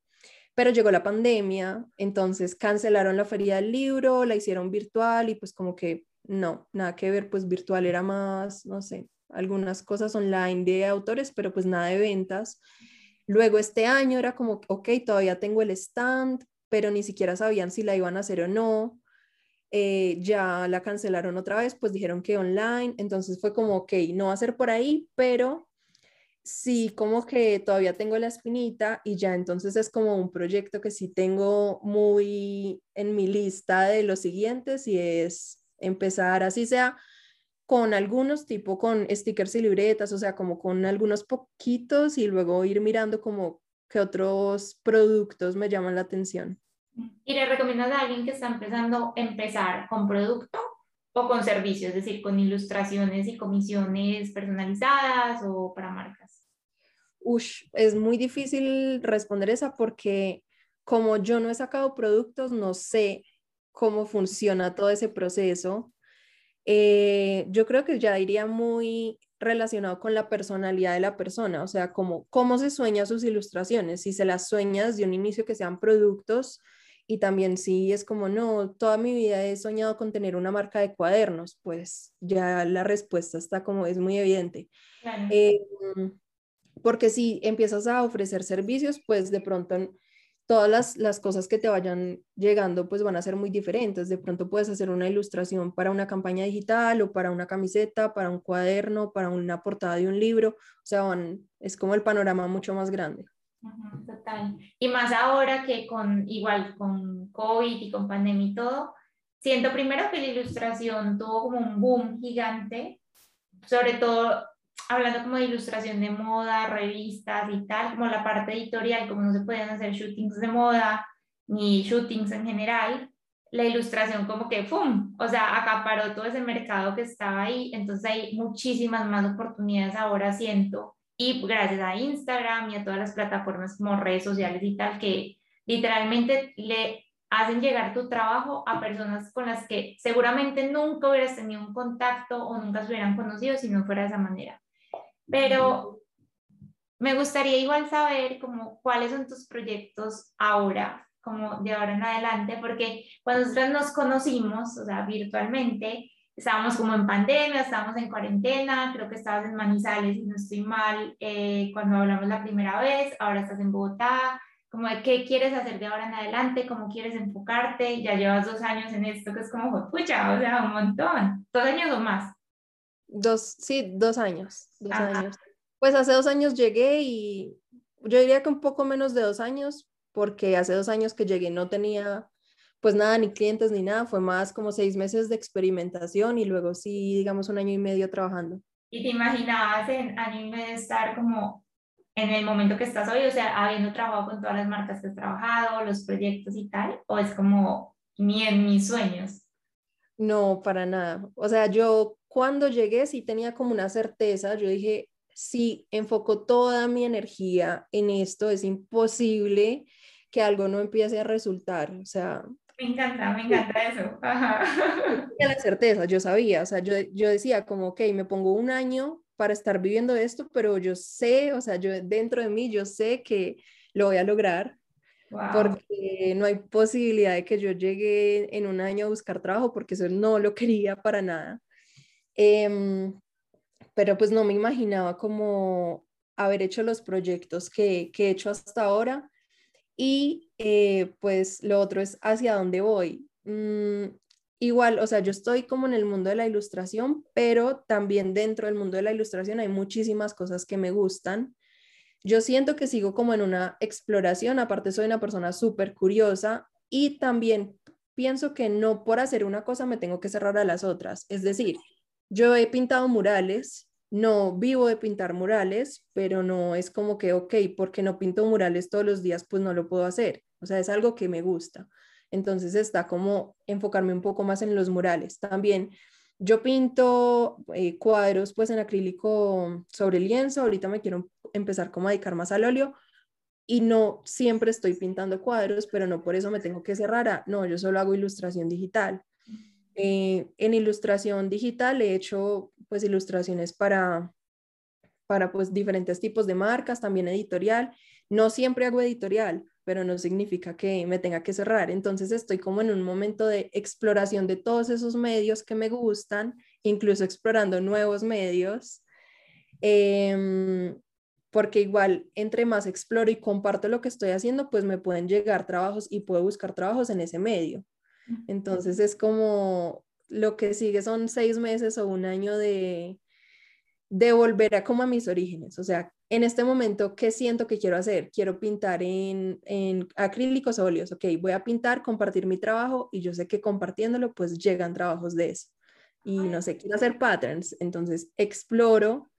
Pero llegó la pandemia, entonces cancelaron la feria del libro, la hicieron virtual y pues como que no, nada que ver, pues virtual era más, no sé, algunas cosas online de autores, pero pues nada de ventas. Luego este año era como, ok, todavía tengo el stand, pero ni siquiera sabían si la iban a hacer o no. Eh, ya la cancelaron otra vez, pues dijeron que online, entonces fue como, ok, no va a ser por ahí, pero sí, como que todavía tengo la espinita y ya entonces es como un proyecto que sí tengo muy en mi lista de los siguientes y es empezar así sea con algunos tipo con stickers y libretas, o sea, como con algunos poquitos y luego ir mirando como qué otros productos me llaman la atención. ¿Y le recomiendas a alguien que está empezando empezar con producto o con servicios, es decir, con ilustraciones y comisiones personalizadas o para marcas? Ush, es muy difícil responder esa porque como yo no he sacado productos, no sé cómo funciona todo ese proceso. Eh, yo creo que ya iría muy relacionado con la personalidad de la persona, o sea, como cómo se sueña sus ilustraciones, si se las sueña desde un inicio que sean productos y también si es como, no, toda mi vida he soñado con tener una marca de cuadernos, pues ya la respuesta está como, es muy evidente. Eh, porque si empiezas a ofrecer servicios, pues de pronto todas las, las, cosas que te vayan llegando pues van a ser muy diferentes. De pronto puedes hacer una ilustración para una campaña digital o para una camiseta, para un cuaderno, para una portada de un libro. O sea, es como el panorama mucho más grande. Total. Y más ahora que con igual con COVID y con pandemia y todo, siento primero que la ilustración tuvo como un boom gigante, sobre todo hablando como de ilustración de moda, revistas y tal, como la parte editorial, como no se podían hacer shootings de moda ni shootings en general, la ilustración como que ¡pum! O sea, acaparó todo ese mercado que estaba ahí, entonces hay muchísimas más oportunidades ahora siento y gracias a Instagram y a todas las plataformas como redes sociales y tal que literalmente le hacen llegar tu trabajo a personas con las que seguramente nunca hubieras tenido un contacto o nunca se hubieran conocido si no fuera de esa manera. Pero me gustaría igual saber como cuáles son tus proyectos ahora, como de ahora en adelante, porque cuando nosotros nos conocimos, o sea, virtualmente, estábamos como en pandemia, estábamos en cuarentena, creo que estabas en Manizales, y no estoy mal, eh, cuando hablamos la primera vez, ahora estás en Bogotá, como de qué quieres hacer de ahora en adelante, cómo quieres enfocarte, ya llevas dos años en esto, que es como, pucha, o sea, un montón, dos años o más. Dos, sí, dos años, dos años. Pues hace dos años llegué y yo diría que un poco menos de dos años, porque hace dos años que llegué no tenía pues nada, ni clientes ni nada, fue más como seis meses de experimentación y luego sí, digamos, un año y medio trabajando. ¿Y te imaginabas en año y medio estar como en el momento que estás hoy, o sea, habiendo trabajado con todas las marcas que has trabajado, los proyectos y tal, o es como ni en mis sueños? No, para nada. O sea, yo cuando llegué sí tenía como una certeza, yo dije, si enfoco toda mi energía en esto, es imposible que algo no empiece a resultar. O sea, Me encanta, me encanta eso. [LAUGHS] la certeza, yo sabía, o sea, yo, yo decía como, ok, me pongo un año para estar viviendo esto, pero yo sé, o sea, yo dentro de mí, yo sé que lo voy a lograr, porque no hay posibilidad de que yo llegue en un año a buscar trabajo, porque eso no lo quería para nada. Em, pero pues no me imaginaba como haber hecho los proyectos que, que he hecho hasta ahora. Y eh, pues lo otro es hacia dónde voy. Mm, igual, o sea, yo estoy como en el mundo de la ilustración, pero también dentro del mundo de la ilustración hay muchísimas cosas que me gustan. Yo siento que sigo como en una exploración, aparte soy una persona súper curiosa y también pienso que no por hacer una cosa me tengo que cerrar a las otras. Es decir, yo he pintado murales, no vivo de pintar murales, pero no es como que, ok, porque no pinto murales todos los días, pues no lo puedo hacer. O sea, es algo que me gusta. Entonces está como enfocarme un poco más en los murales. También yo pinto eh, cuadros pues en acrílico sobre lienzo, ahorita me quiero empezar como a dedicar más al óleo y no siempre estoy pintando cuadros, pero no por eso me tengo que cerrar a, no, yo solo hago ilustración digital. Eh, en ilustración digital he hecho pues ilustraciones para, para pues diferentes tipos de marcas, también editorial. No siempre hago editorial, pero no significa que me tenga que cerrar. Entonces estoy como en un momento de exploración de todos esos medios que me gustan, incluso explorando nuevos medios, em, porque igual entre más exploro y comparto lo que estoy haciendo, pues me pueden llegar trabajos y puedo buscar trabajos en ese medio. Entonces es como lo que sigue son seis meses o un año de, de volver a como a mis orígenes, o sea, en este momento, ¿qué siento que quiero hacer? Quiero pintar en, en acrílicos óleos, ok, voy a pintar, compartir mi trabajo y yo sé que compartiéndolo pues llegan trabajos de eso. Y no sé, quiero hacer patterns, entonces exploro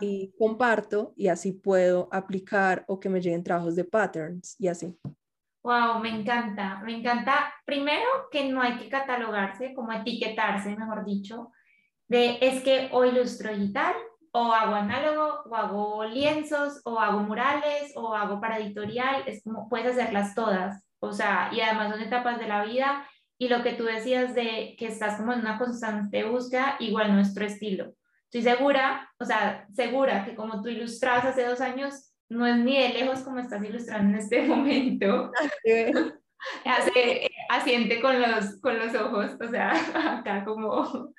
y comparto y así puedo aplicar o que me lleguen trabajos de patterns y así. Wow, me encanta, me encanta. Primero que no hay que catalogarse, como etiquetarse, mejor dicho, de es que o ilustro digital o hago análogo, o hago lienzos, o hago murales, o hago para editorial, es como puedes hacerlas todas, o sea, y además son etapas de la vida, y lo que tú decías de que estás como en una constante búsqueda, igual nuestro estilo. Estoy segura, o sea, segura que como tú ilustrabas hace dos años, no es ni de lejos como estás ilustrando en este [LAUGHS] momento. [LAUGHS] Hace, asiente con los, con los ojos, o sea, [LAUGHS] acá como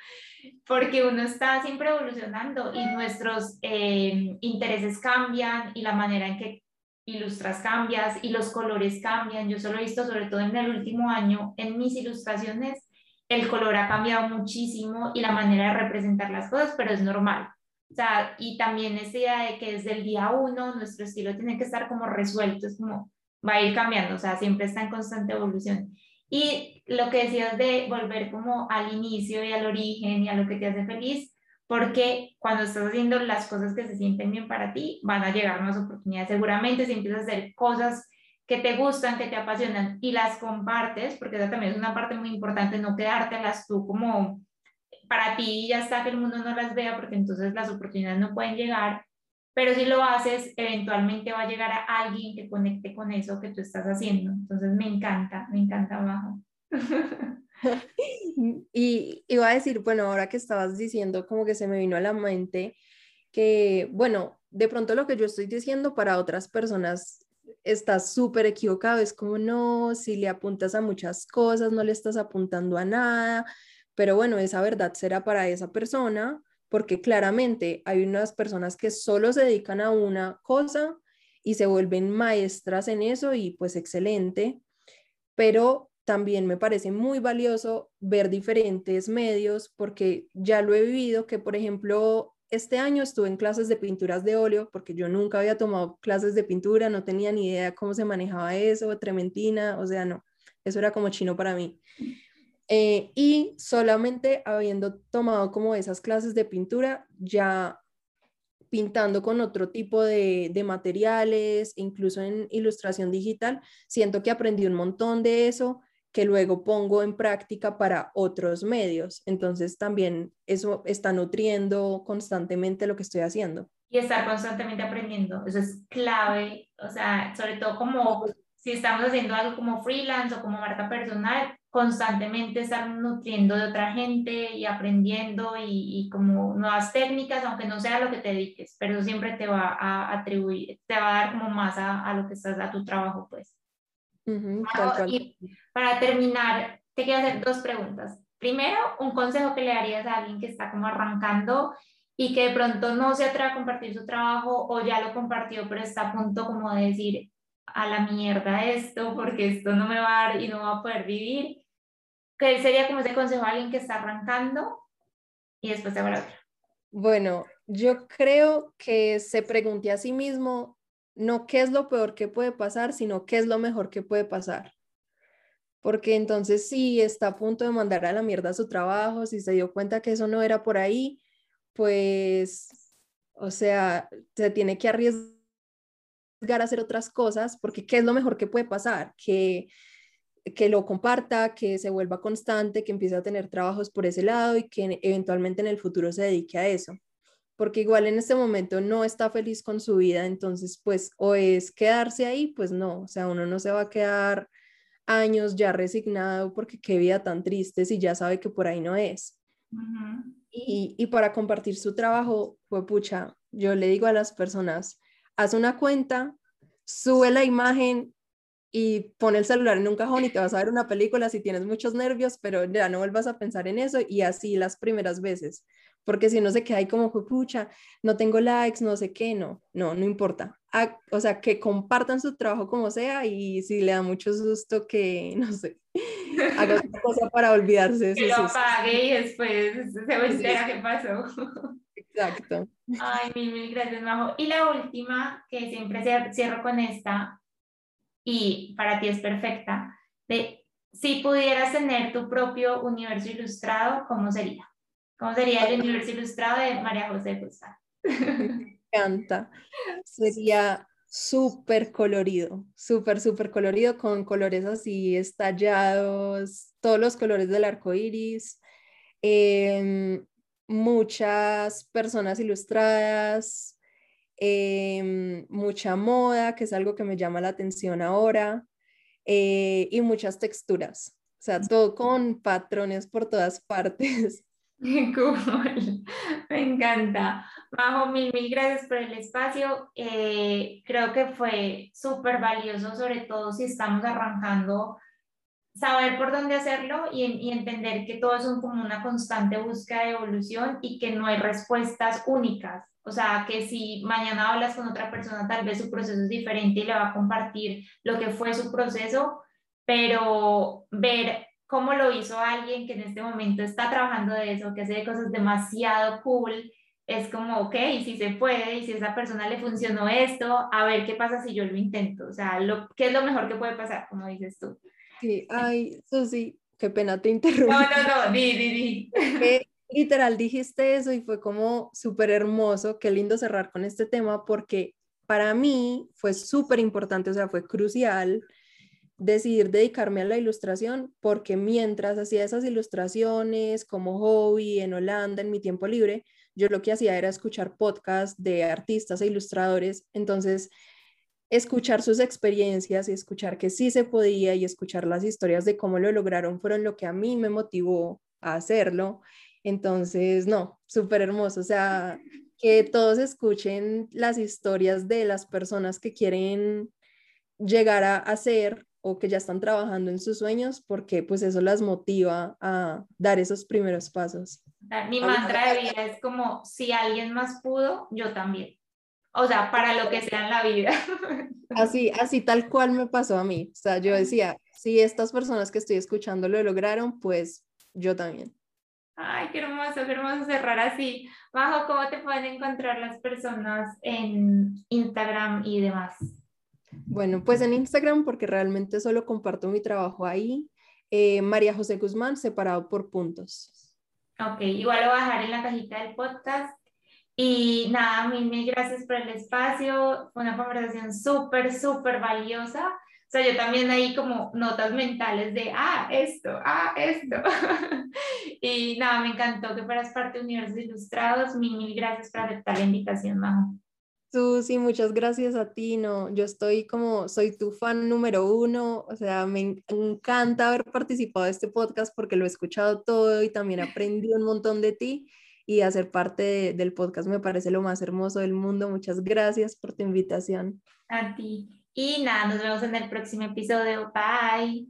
porque uno está siempre evolucionando y nuestros eh, intereses cambian y la manera en que ilustras cambias y los colores cambian. Yo solo he visto, sobre todo en el último año, en mis ilustraciones, el color ha cambiado muchísimo y la manera de representar las cosas, pero es normal. O sea, y también esa idea de que desde el día uno nuestro estilo tiene que estar como resuelto, es como va a ir cambiando, o sea, siempre está en constante evolución. Y lo que decías de volver como al inicio y al origen y a lo que te hace feliz, porque cuando estás haciendo las cosas que se sienten bien para ti, van a llegar más oportunidades. Seguramente si empiezas a hacer cosas que te gustan, que te apasionan y las compartes, porque esa también es una parte muy importante, no quedártelas tú como para ti ya está que el mundo no las vea, porque entonces las oportunidades no pueden llegar, pero si lo haces, eventualmente va a llegar a alguien que conecte con eso que tú estás haciendo. Entonces me encanta, me encanta abajo. [LAUGHS] y iba a decir, bueno, ahora que estabas diciendo, como que se me vino a la mente que, bueno, de pronto lo que yo estoy diciendo para otras personas está súper equivocado, es como no, si le apuntas a muchas cosas, no le estás apuntando a nada, pero bueno, esa verdad será para esa persona, porque claramente hay unas personas que solo se dedican a una cosa y se vuelven maestras en eso y pues excelente, pero también me parece muy valioso ver diferentes medios porque ya lo he vivido que por ejemplo este año estuve en clases de pinturas de óleo porque yo nunca había tomado clases de pintura, no tenía ni idea cómo se manejaba eso, trementina, o sea, no, eso era como chino para mí. Eh, y solamente habiendo tomado como esas clases de pintura, ya pintando con otro tipo de, de, materiales, incluso en ilustración digital, siento que aprendí un montón de eso que luego pongo en práctica para otros medios. Entonces también eso está nutriendo constantemente lo que estoy haciendo. Y estar constantemente aprendiendo, eso es clave, o sea, sobre todo como si estamos haciendo algo como freelance o como marca personal, constantemente estar nutriendo de otra gente y aprendiendo y, y, como nuevas técnicas, aunque no sea lo que te dediques, pero eso siempre te va a atribuir, te va a dar como más a, a lo que estás, a tu trabajo, pues. y para terminar, te quiero hacer dos preguntas. Primero, un consejo que le darías a alguien que está como arrancando y que de pronto no se atreve a compartir su trabajo o ya lo compartió, pero está a punto como de decir, a la mierda esto, porque esto no me va a dar y no va a poder vivir. ¿Qué sería como ese consejo a alguien que está arrancando? Y después te habrá otro. Bueno, yo creo que se pregunte a sí mismo no qué es lo peor que puede pasar, sino qué es lo mejor que puede pasar. Porque entonces si está a punto de mandar a la mierda su trabajo, si se dio cuenta que eso no era por ahí, pues, o sea, se tiene que arriesgar a hacer otras cosas, porque ¿qué es lo mejor que puede pasar? Que, que lo comparta, que se vuelva constante, que empiece a tener trabajos por ese lado y que eventualmente en el futuro se dedique a eso. Porque igual en este momento no está feliz con su vida, entonces pues o es quedarse ahí, pues no, o sea, uno no se va a quedar años ya resignado porque qué vida tan triste si ya sabe que por ahí no es y, para compartir su trabajo, pues pucha, yo le digo a las personas, haz una cuenta, sube la imagen y pon el celular en un cajón y te vas a ver una película si tienes muchos nervios, pero ya no vuelvas a pensar en eso y así las primeras veces, porque si no se queda ahí como, pucha, no tengo likes, no sé qué, no, no, no importa. o sea, que compartan su trabajo como sea y si le da mucho susto que, [LAUGHS] no sé, haga otra [LAUGHS] cosa para olvidarse. Que lo apague y después se entera qué pasó. [LAUGHS] Exacto. Ay, mil, mil gracias, Majo. Y la última, que siempre cierro con esta, y para ti es perfecta, de si pudieras tener tu propio universo ilustrado, ¿cómo sería? ¿Cómo sería el universo ilustrado de María José Guzmán? Me encanta. Sería súper colorido, súper, súper colorido, con colores así estallados, todos los colores del arco iris, em, muchas personas ilustradas, em, mucha moda, que es algo que me llama la atención ahora, eh, y muchas texturas, o sea, todo con patrones por todas partes. [LAUGHS] [LAUGHS] Me encanta. Majo, mil, mil gracias por el espacio. Eh, creo que fue súper valioso, sobre todo si estamos arrancando, saber por dónde hacerlo y, entender que todo es como una constante búsqueda de evolución y que no hay respuestas únicas. O sea, que si mañana hablas con otra persona, tal vez su proceso es diferente y le va a compartir lo que fue su proceso, pero ver cómo lo hizo alguien que en este momento está trabajando de eso, que hace cosas demasiado cool, es como, ok, si se puede y si a esa persona le funcionó esto, a ver qué pasa si yo lo intento, o sea, lo, ¿qué es lo mejor que puede pasar, como dices tú? Sí, ay, Susi, qué pena te interrumpí. No, no, no, di, di, di. [LAUGHS] literal dijiste eso y fue como súper hermoso, qué lindo cerrar con este tema porque para mí fue súper importante, o sea, fue crucial decidir dedicarme a la ilustración porque mientras hacía esas ilustraciones como hobby en Holanda en mi tiempo libre, yo lo que hacía era escuchar podcasts de artistas e ilustradores, entonces escuchar sus experiencias y escuchar que sí se podía y escuchar las historias de cómo lo lograron fueron lo que a mí me motivó a hacerlo. Entonces, no, súper hermoso, o sea, que todos escuchen las historias de las personas que quieren llegar a hacer o que ya están trabajando en sus sueños porque pues eso las motiva a dar esos primeros pasos. Mi mantra de vida es como si alguien más pudo, yo también. O sea, para lo que sea en la vida. [LAUGHS] Así, así tal cual me pasó a mí. O sea, yo decía, si estas personas que estoy escuchando lo lograron, pues yo también. Ay, qué hermoso, qué hermoso cerrar así. Bajo, ¿cómo te pueden encontrar las personas en Instagram y demás? Bueno, pues en Instagram, porque realmente solo comparto mi trabajo ahí, eh, María José Guzmán, separado por puntos. Ok, igual lo voy a dejar en la cajita del podcast. Y nada, mil, mil gracias por el espacio. Fue una conversación súper, súper valiosa. O sea, yo también ahí como notas mentales de, ah, esto, ah, esto. [LAUGHS] y nada, me encantó que fueras parte de Universos Ilustrados. Mil, mil gracias por aceptar la invitación, Majo. Susi, muchas gracias a ti, no, yo estoy como, soy tu fan número uno, o sea, me encanta haber participado de este podcast porque lo he escuchado todo y también aprendí un montón de ti y hacer parte del podcast me parece lo más hermoso del mundo. Muchas gracias por tu invitación. A ti. Y nada, nos vemos en el próximo episodio. Bye.